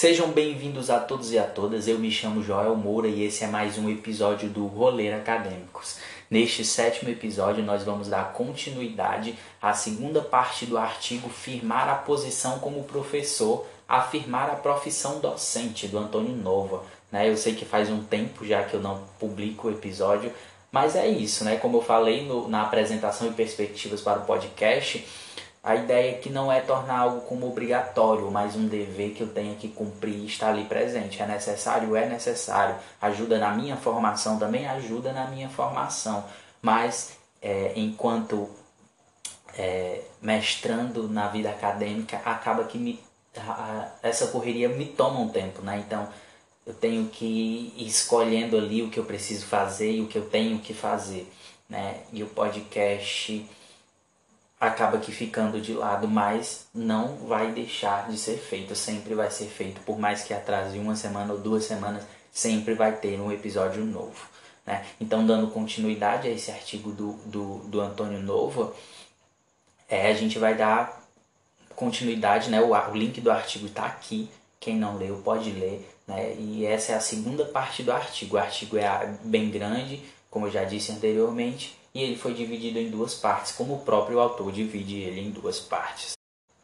Sejam bem-vindos a todos e a todas. Eu me chamo Joel Moura e esse é mais um episódio do Roler Acadêmicos. Neste sétimo episódio, nós vamos dar continuidade à segunda parte do artigo Firmar a posição como professor, afirmar a profissão docente, do Antônio Nova. Né? Eu sei que faz um tempo já que eu não publico o episódio, mas é isso, né? Como eu falei no, na apresentação e perspectivas para o podcast, a ideia é que não é tornar algo como obrigatório, mas um dever que eu tenho que cumprir e estar ali presente. É necessário? É necessário. Ajuda na minha formação, também ajuda na minha formação. Mas é, enquanto é, mestrando na vida acadêmica, acaba que me, a, essa correria me toma um tempo, né? Então eu tenho que ir escolhendo ali o que eu preciso fazer e o que eu tenho que fazer, né? E o podcast acaba que ficando de lado, mas não vai deixar de ser feito, sempre vai ser feito, por mais que atrase uma semana ou duas semanas, sempre vai ter um episódio novo. Né? Então, dando continuidade a esse artigo do, do, do Antônio Nova, é, a gente vai dar continuidade, né? o, o link do artigo está aqui, quem não leu pode ler, né? e essa é a segunda parte do artigo. O artigo é bem grande, como eu já disse anteriormente, e ele foi dividido em duas partes, como o próprio autor divide ele em duas partes.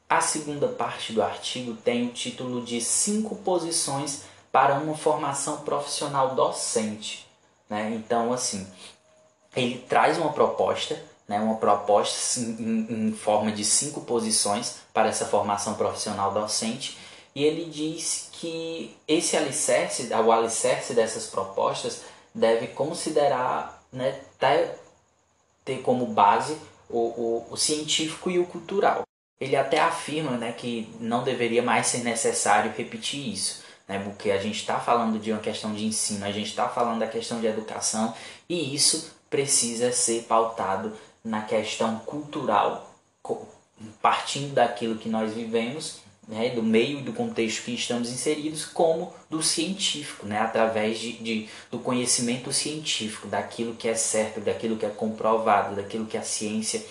A segunda parte do artigo tem o título de Cinco Posições para uma Formação Profissional Docente. Né? Então, assim, ele traz uma proposta, né? uma proposta em, em forma de cinco posições para essa formação profissional docente, e ele diz que esse alicerce, o alicerce dessas propostas, deve considerar né, ter como base o, o, o científico e o cultural. Ele até afirma né, que não deveria mais ser necessário repetir isso, né, porque a gente está falando de uma questão de ensino, a gente está falando da questão de educação e isso precisa ser pautado na questão cultural, partindo daquilo que nós vivemos né, do meio e do contexto que estamos inseridos, como do científico, né, através de, de, do conhecimento científico, daquilo que é certo, daquilo que é comprovado, daquilo que a ciência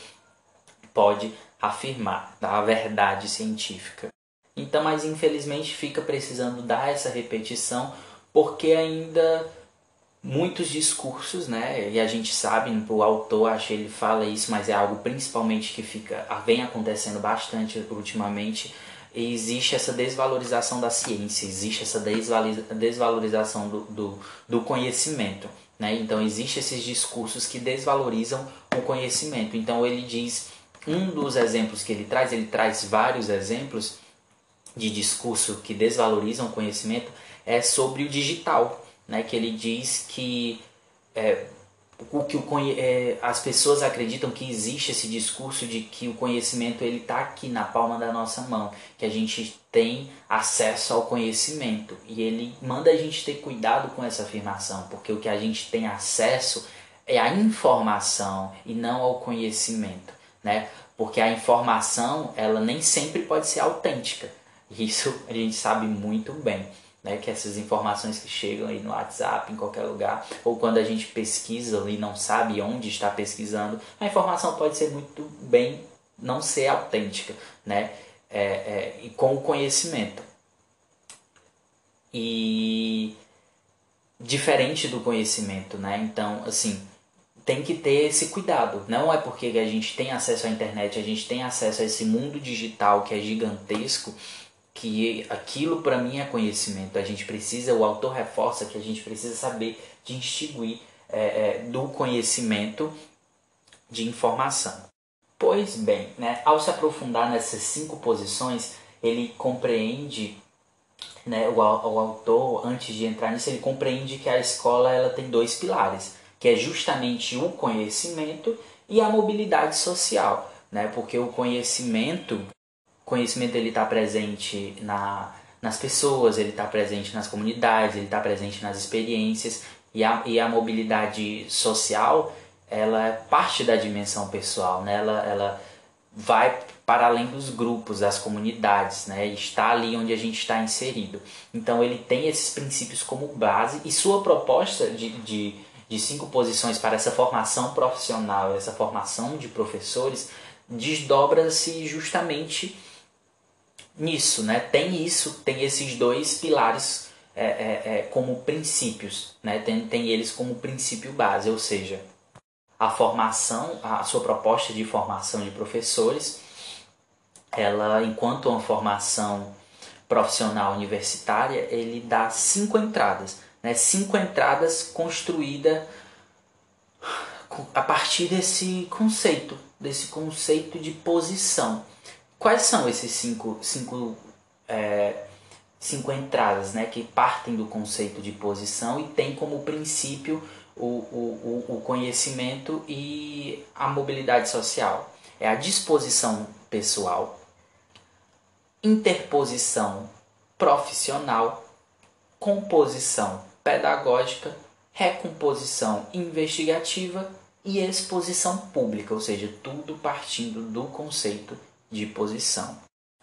pode afirmar, da verdade científica. Então, mas infelizmente fica precisando dar essa repetição, porque ainda muitos discursos, né? E a gente sabe, o autor, acho que ele fala isso, mas é algo principalmente que fica vem acontecendo bastante ultimamente, existe essa desvalorização da ciência, existe essa desvalorização do, do, do conhecimento. Né? Então, existem esses discursos que desvalorizam o conhecimento. Então, ele diz, um dos exemplos que ele traz, ele traz vários exemplos de discurso que desvalorizam o conhecimento, é sobre o digital, né? que ele diz que é, o que o, é, as pessoas acreditam que existe esse discurso de que o conhecimento ele está aqui na palma da nossa mão, que a gente tem acesso ao conhecimento e ele manda a gente ter cuidado com essa afirmação, porque o que a gente tem acesso é a informação e não ao conhecimento, né? Porque a informação ela nem sempre pode ser autêntica. Isso a gente sabe muito bem né, que essas informações que chegam aí no WhatsApp, em qualquer lugar, ou quando a gente pesquisa e não sabe onde está pesquisando, a informação pode ser muito bem não ser autêntica, né, é, é, e com o conhecimento. E diferente do conhecimento, né? Então, assim, tem que ter esse cuidado. Não é porque a gente tem acesso à internet, a gente tem acesso a esse mundo digital que é gigantesco, que aquilo para mim é conhecimento. A gente precisa, o autor reforça que a gente precisa saber distinguir é, é, do conhecimento de informação. Pois bem, né, ao se aprofundar nessas cinco posições, ele compreende, né, o, o autor, antes de entrar nisso, ele compreende que a escola ela tem dois pilares, que é justamente o conhecimento e a mobilidade social. Né, porque o conhecimento conhecimento ele está presente na, nas pessoas, ele está presente nas comunidades, ele está presente nas experiências e a, e a mobilidade social ela é parte da dimensão pessoal, né? ela, ela vai para além dos grupos, das comunidades, né? está ali onde a gente está inserido. Então ele tem esses princípios como base e sua proposta de, de, de cinco posições para essa formação profissional, essa formação de professores, desdobra-se justamente nisso, né? Tem isso, tem esses dois pilares é, é, é, como princípios, né? Tem, tem eles como princípio base, ou seja, a formação, a sua proposta de formação de professores, ela, enquanto uma formação profissional universitária, ele dá cinco entradas, né? Cinco entradas construídas a partir desse conceito, desse conceito de posição. Quais são esses cinco, cinco, é, cinco entradas né, que partem do conceito de posição e tem como princípio o, o, o conhecimento e a mobilidade social? É a disposição pessoal, interposição profissional, composição pedagógica, recomposição investigativa e exposição pública, ou seja, tudo partindo do conceito de posição.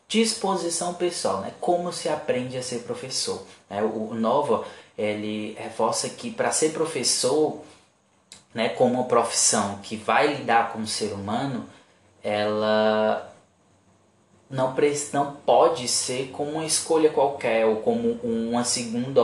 Disposição pessoal, né? como se aprende a ser professor. Né? O, Nova ele reforça que para ser professor, né, como uma profissão que vai lidar com o ser humano, ela não, não pode ser como uma escolha qualquer ou como uma segunda,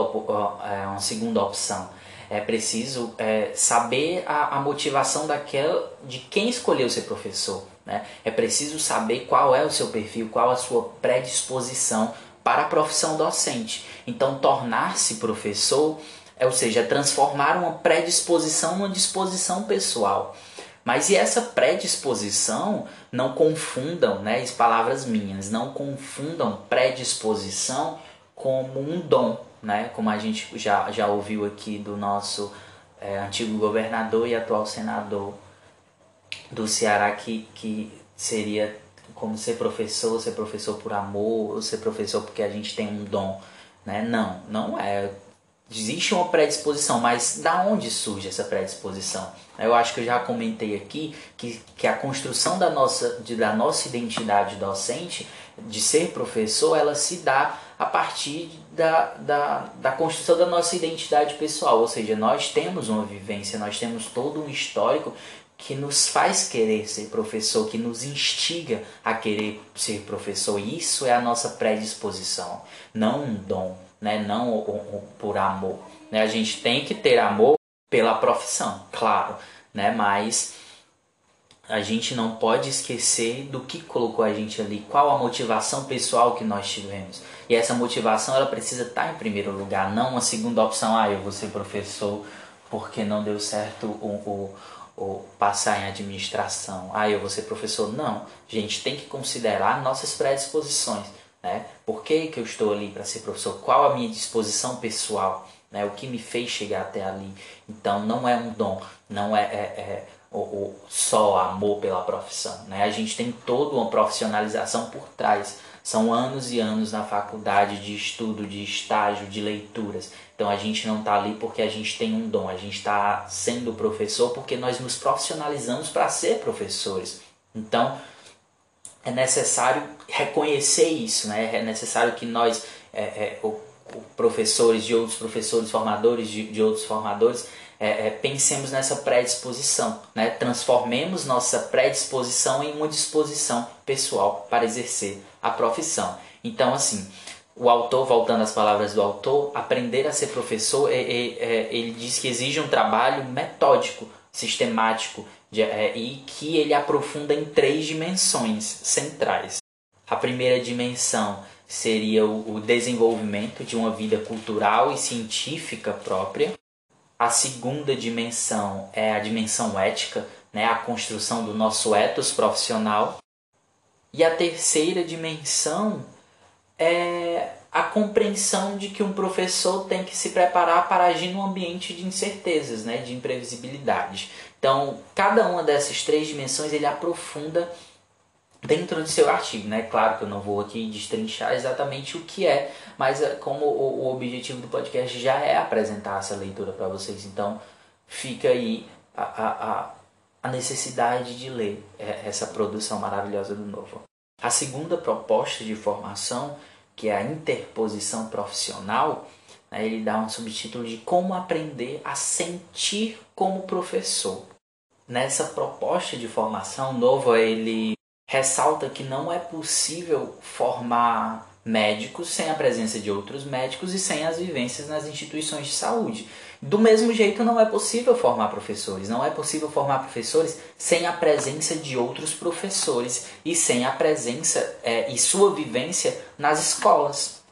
é, uma segunda opção. É preciso é, saber a, a motivação daquela de quem escolheu ser professor. Né? É preciso saber qual é o seu perfil, qual a sua predisposição para a profissão docente. Então, tornar-se professor, é, ou seja, transformar uma predisposição numa disposição pessoal. Mas e essa predisposição, não confundam, né, as palavras minhas, não confundam predisposição como um dom, né, como a gente já, já ouviu aqui do nosso é, antigo governador e atual senador do Ceará que, que seria como ser professor, ser professor por amor, ou ser professor porque a gente tem um dom, né? Não, não é. Existe uma predisposição, mas da onde surge essa predisposição? Eu acho que eu já comentei aqui que, que a construção da nossa, de, da nossa identidade docente, de ser professor, ela se dá a partir da, da, da construção da nossa identidade pessoal. Ou seja, nós temos uma vivência, nós temos todo um histórico que nos faz querer ser professor, que nos instiga a querer ser professor. Isso é a nossa predisposição, não um dom, né? não o, o, por amor. Né? A gente tem que ter amor pela profissão, claro, né? mas a gente não pode esquecer do que colocou a gente ali, qual a motivação pessoal que nós tivemos. E essa motivação ela precisa estar em primeiro lugar, não uma segunda opção, ah, eu vou ser professor porque não deu certo o, o ou passar em administração, ah, eu vou ser professor. Não, a gente tem que considerar nossas predisposições. Né? Por que, que eu estou ali para ser professor? Qual a minha disposição pessoal? Né? O que me fez chegar até ali? Então, não é um dom, não é, é, é o, só amor pela profissão. Né? A gente tem toda uma profissionalização por trás. São anos e anos na faculdade de estudo, de estágio, de leituras. Então a gente não está ali porque a gente tem um dom, a gente está sendo professor porque nós nos profissionalizamos para ser professores. Então é necessário reconhecer isso, né? é necessário que nós, é, é, o, o professores de outros professores, formadores de, de outros formadores, é, é, pensemos nessa predisposição, né? transformemos nossa predisposição em uma disposição pessoal para exercer a profissão. Então, assim, o autor, voltando às palavras do autor, aprender a ser professor, é, é, é, ele diz que exige um trabalho metódico, sistemático e que ele aprofunda em três dimensões centrais. A primeira dimensão seria o, o desenvolvimento de uma vida cultural e científica própria. A segunda dimensão é a dimensão ética, né, a construção do nosso ethos profissional. E a terceira dimensão é a compreensão de que um professor tem que se preparar para agir num ambiente de incertezas, né, de imprevisibilidade. Então, cada uma dessas três dimensões ele aprofunda dentro do seu artigo, né? Claro que eu não vou aqui destrinchar exatamente o que é, mas é como o, objetivo do podcast já é apresentar essa leitura para vocês, então fica aí a, a, a necessidade de ler é, essa produção maravilhosa do Novo. A segunda proposta de formação, que é a interposição profissional, né, ele dá um subtítulo de como aprender a sentir como professor. Nessa proposta de formação, Novo ele ressalta que não é possível formar médicos sem a presença de outros médicos e sem as vivências nas instituições de saúde. Do mesmo jeito, não é possível formar professores. Não é possível formar professores sem a presença de outros professores e sem a presença é, e sua vivência nas escolas.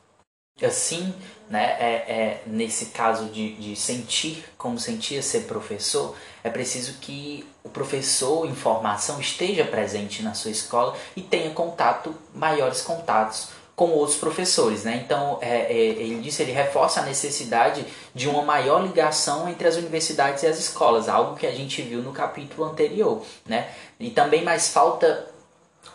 Assim, né, é, é, nesse caso de, de sentir como sentia ser professor, é preciso que o professor em formação esteja presente na sua escola e tenha contato, maiores contatos com outros professores, né? Então, é, é, ele disse, ele reforça a necessidade de uma maior ligação entre as universidades e as escolas, algo que a gente viu no capítulo anterior, né? E também mais falta,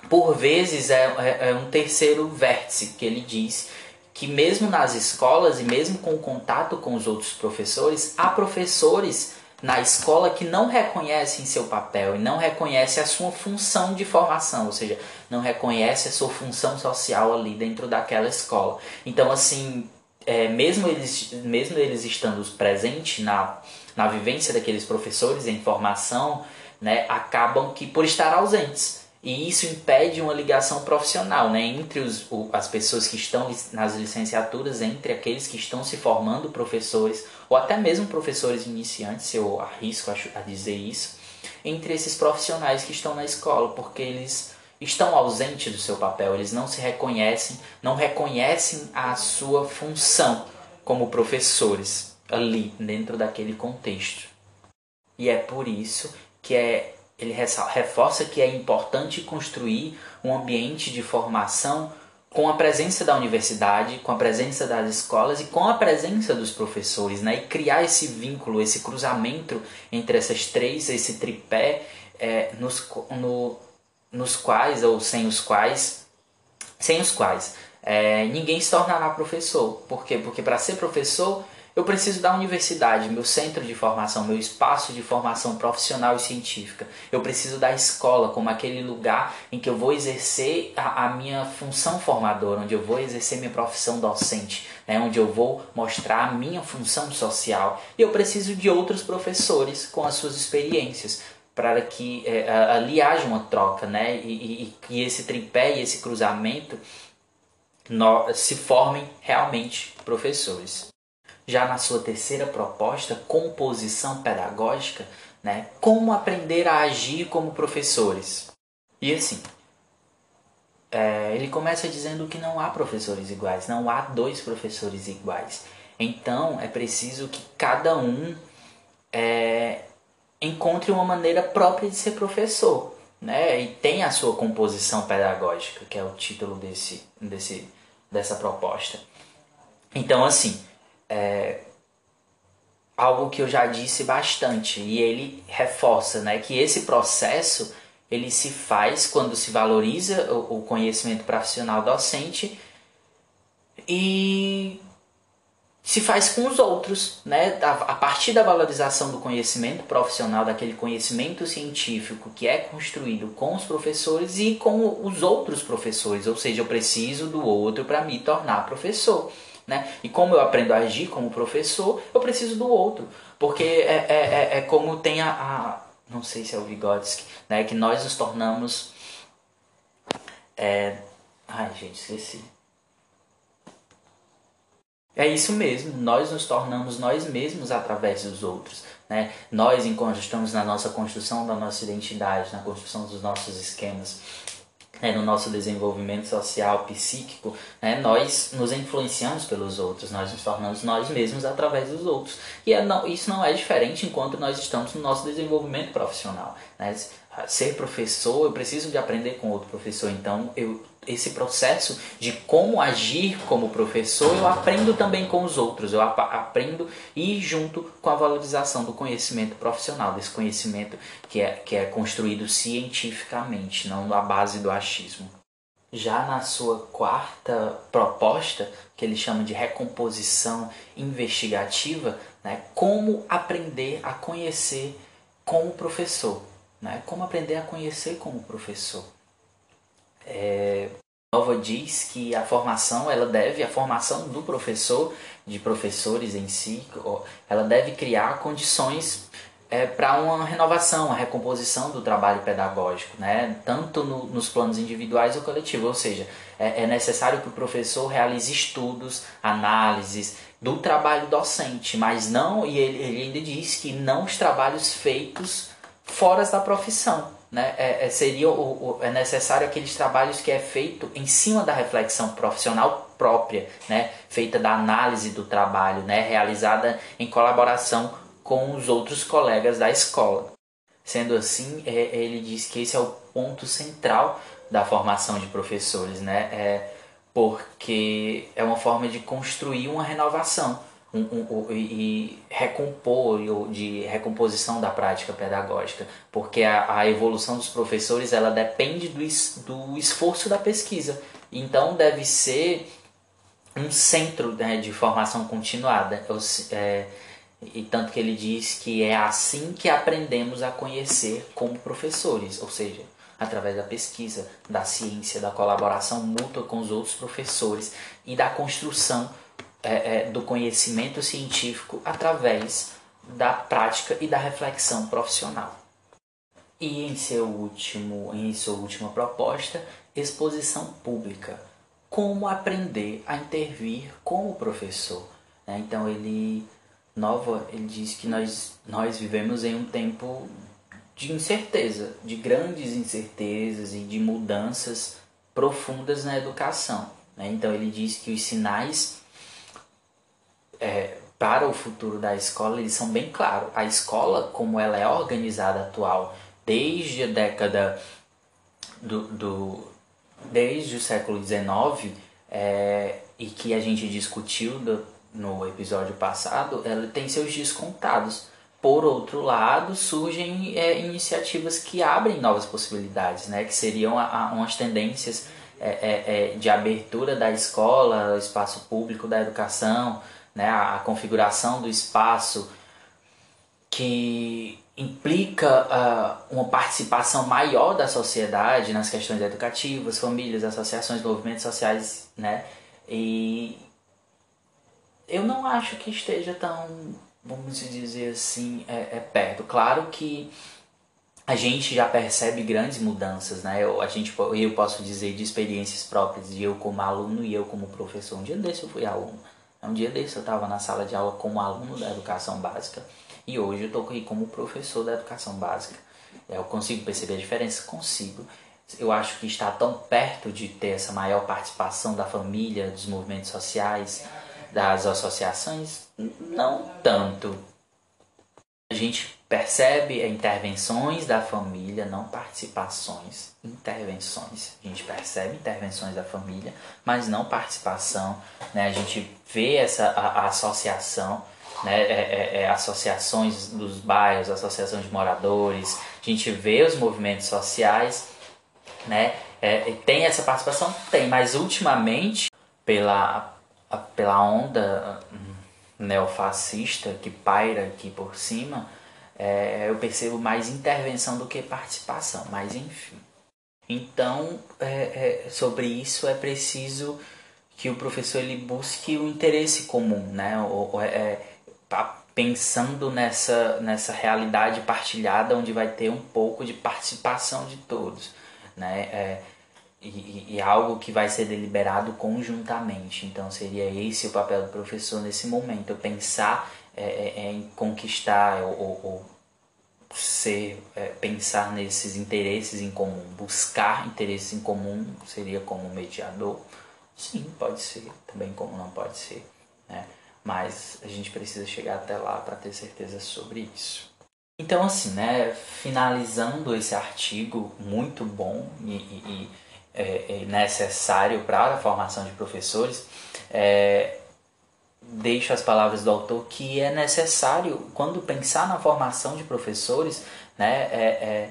por vezes, é, é, é um terceiro vértice que ele diz que mesmo nas escolas e mesmo com o contato com os outros professores, há professores na escola que não reconhecem seu papel e não reconhecem a sua função de formação, ou seja, não reconhece a sua função social ali dentro daquela escola. Então, assim, é, mesmo, eles, mesmo eles estando presentes na, na vivência daqueles professores em formação, né, acabam que por estar ausentes. E isso impede uma ligação profissional né, entre os, o, as pessoas que estão nas licenciaturas, entre aqueles que estão se formando professores, ou até mesmo professores iniciantes, eu arrisco a, dizer isso, entre esses profissionais que estão na escola, porque eles estão ausentes do seu papel, eles não se reconhecem, não reconhecem a sua função como professores ali dentro daquele contexto. E é por isso que é, ele reforça que é importante construir um ambiente de formação com a presença da universidade, com a presença das escolas e com a presença dos professores, né? E criar esse vínculo, esse cruzamento entre essas três, esse tripé, é, nos, no, nos quais ou sem os quais, sem os quais é, ninguém se tornará professor. Por quê? Porque para ser professor eu preciso da universidade, meu centro de formação, meu espaço de formação profissional e científica. Eu preciso da escola como aquele lugar em que eu vou exercer a, a minha função formadora, onde eu vou exercer minha profissão docente, né? onde eu vou mostrar a minha função social. E eu preciso de outros professores com as suas experiências para que é, ali haja uma troca, né? E, e, e esse tripé e esse cruzamento no, se formem realmente professores. Já na sua terceira proposta, composição pedagógica, né? Como aprender a agir como professores. E assim, é, ele começa dizendo que não há professores iguais, não há dois professores iguais. Então é preciso que cada um é, encontre uma maneira própria de ser professor, né? E tem a sua composição pedagógica, que é o título desse, desse, dessa proposta. Então, assim, é algo que eu já disse bastante e ele reforça, né? Que esse processo ele se faz quando se valoriza o conhecimento profissional docente e se faz com os outros, né? A partir da valorização do conhecimento profissional, daquele conhecimento científico que é construído com os professores e com os outros professores, ou seja, eu preciso do outro para me tornar professor. Né? E como eu aprendo a agir como professor, eu preciso do outro. Porque é, é, é, é como tem a, a, Não sei se é o Vygotsky, né? que nós nos tornamos. É, ai, gente, esqueci. É isso mesmo, nós nos tornamos nós mesmos através dos outros. Né? Nós, enquanto estamos na nossa construção da nossa identidade, na construção dos nossos esquemas, né, no nosso desenvolvimento social, psíquico, né, nós nos influenciamos pelos outros, nós nos tornamos nós mesmos através dos outros. E é, não, isso não é diferente enquanto nós estamos no nosso desenvolvimento profissional. Né? Ser professor, eu preciso de aprender com outro professor, então eu esse processo de como agir como professor, eu aprendo também com os outros, eu ap aprendo e junto com a valorização do conhecimento profissional, desse conhecimento que é, que é construído cientificamente, não na base do achismo. Já na sua quarta proposta, que ele chama de recomposição investigativa, né, como aprender a conhecer como professor. Né, como aprender a conhecer como professor. É, Nova diz que a formação, ela deve, a formação do professor, de professores em si, ela deve criar condições é, para uma renovação, uma recomposição do trabalho pedagógico, né? tanto no, nos planos individuais ou coletivos. Ou seja, é, é necessário que o professor realize estudos, análises do trabalho docente, mas não, e ele, ele ainda diz que não os trabalhos feitos fora da profissão. Né? É, é, seria o, o, é necessário aqueles trabalhos que é feito em cima da reflexão profissional própria, né? feita da análise do trabalho, né? realizada em colaboração com os outros colegas da escola. Sendo assim, é, ele diz que esse é o ponto central da formação de professores, né? É porque é uma forma de construir uma renovação um, um, um, e recompor, de recomposição da prática pedagógica, porque a, a evolução dos professores ela depende do, do esforço da pesquisa. Então deve ser um centro né, de formação continuada. É, e tanto que ele diz que é assim que aprendemos a conhecer como professores, ou seja, através da pesquisa, da ciência, da colaboração mútua com os outros professores e da construção é, é, do conhecimento científico através da prática e da reflexão profissional. E em seu último, em sua última proposta, exposição pública. Como aprender a intervir como professor. Né? Então ele nova, ele diz que nós, nós vivemos em um tempo de incerteza, de grandes incertezas e de mudanças profundas na educação. Né? Então ele diz que os sinais é, para o futuro da escola eles são bem claros. A escola, como ela é organizada atual, desde a década do, do desde o século XIX, é, e que a gente discutiu do, no episódio passado, ela tem seus descontados. Por outro lado, surgem é, iniciativas que abrem novas possibilidades, né? que seriam a, a, umas tendências é, é, é de abertura da escola, espaço público da educação, né? a, configuração do espaço que implica uh, uma participação maior da sociedade nas questões educativas, famílias, associações, movimentos sociais, né? E eu não acho que esteja tão, vamos dizer assim, é, é perto. Claro que a gente já percebe grandes mudanças, né? Eu, a gente, eu posso dizer de experiências próprias, de eu como aluno e eu como professor. Um dia desse eu fui aluno. Um dia desse eu estava na sala de aula como aluno da educação básica e hoje eu estou aqui como professor da educação básica. É, eu consigo perceber a diferença? Consigo. Eu acho que está tão perto de ter essa maior participação da família, dos movimentos sociais, das associações? Não tanto. A gente percebe intervenções da família, não participações, intervenções. A gente percebe intervenções da família, mas não participação. Né? A gente vê essa a, a associação, né? É, é, é, associações dos bairros, associações de moradores. A gente vê os movimentos sociais, né? É, tem essa participação? Tem, mas ultimamente, pela pela onda hum, neofascista que paira aqui por cima, é, eu percebo mais intervenção do que participação, mas enfim. Então, é, é, sobre isso é preciso que o professor ele busque o interesse comum, né? Ou, é, pensando nessa, nessa realidade partilhada onde vai ter um pouco de participação de todos, né? É, e, e, algo que vai ser deliberado conjuntamente. Então seria esse o papel do professor nesse momento, pensar é, é, é, em conquistar ou ser é, pensar nesses interesses em comum, buscar interesses em comum seria como mediador. Sim, pode ser, também como não pode ser, né? Mas a gente precisa chegar até lá para ter certeza sobre isso. Então, assim, né, finalizando esse artigo muito bom e, e, é, é necessário para a formação de professores, é, deixo as palavras do autor que é necessário, quando pensar na formação de professores, né, é, é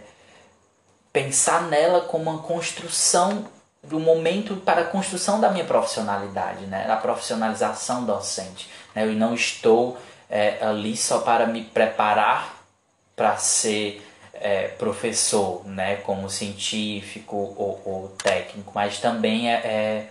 pensar nela como uma construção do momento para a construção da minha profissionalidade, né, da profissionalização docente. Né, eu não estou é, ali só para me preparar para ser é, professor, né, como científico ou, ou, técnico, mas também é, é,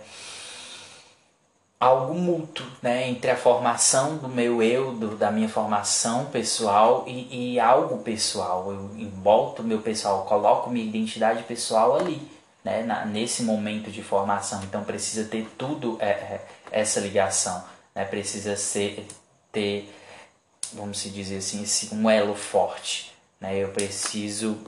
algo mútuo né, entre a formação do meu eu, do, da minha formação pessoal e, e algo pessoal. Eu embolto meu pessoal, coloco minha identidade pessoal ali, né, na, nesse momento de formação. Então precisa ter tudo é, é, essa ligação, né, precisa ser, ter, vamos se dizer assim, um elo forte. Né, eu preciso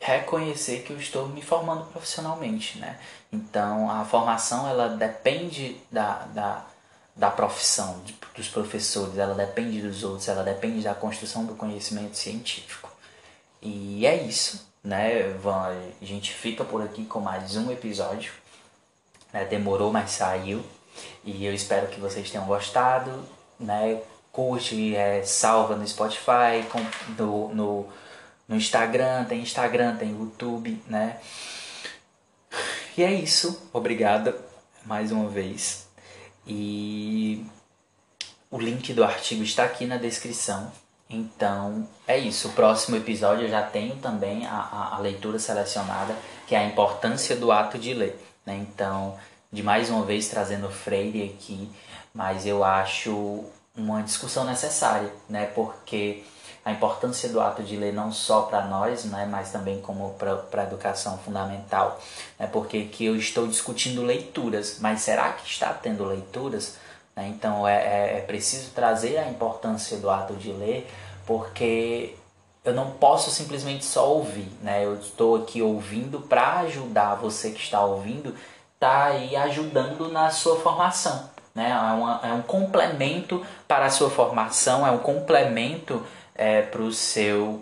reconhecer que eu estou me formando profissionalmente, né? Então a formação ela depende da, da, da profissão de, dos professores, ela depende dos outros, ela depende da construção do conhecimento científico. E é isso, né? A gente fica por aqui com mais um episódio. Né? Demorou, mas saiu. E eu espero que vocês tenham gostado, né? Curte, é, salva no Spotify, no, no no Instagram, tem Instagram, tem YouTube, né? E é isso. Obrigada mais uma vez. E o link do artigo está aqui na descrição. Então é isso. O próximo episódio eu já tenho também a, a, a leitura selecionada, que é a importância do ato de ler. Né? Então, de mais uma vez trazendo Freire aqui, mas eu acho uma discussão necessária, né? Porque a importância do ato de ler não só para nós, né, mas também como para a educação fundamental, né, porque que eu estou discutindo leituras, mas será que está tendo leituras? Né, então é, é, é preciso trazer a importância do ato de ler, porque eu não posso simplesmente só ouvir, né? Eu estou aqui ouvindo para ajudar você que está ouvindo, tá aí ajudando na sua formação, né? É, uma, é um complemento para a sua formação, é um complemento é, para o seu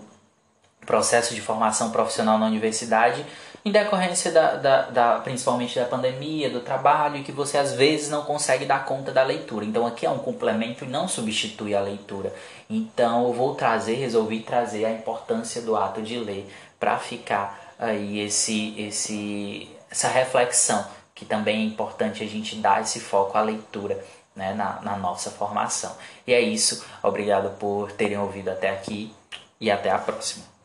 processo de formação profissional na universidade, em decorrência da, da, da, principalmente da pandemia, do trabalho, que você às vezes não consegue dar conta da leitura. Então aqui é um complemento e não substitui a leitura. Então eu vou trazer, resolvi trazer a importância do ato de ler para ficar aí esse, esse, essa reflexão, que também é importante a gente dar esse foco à leitura né, na, na nossa formação. E é isso. Obrigado por terem ouvido até aqui e até a próxima.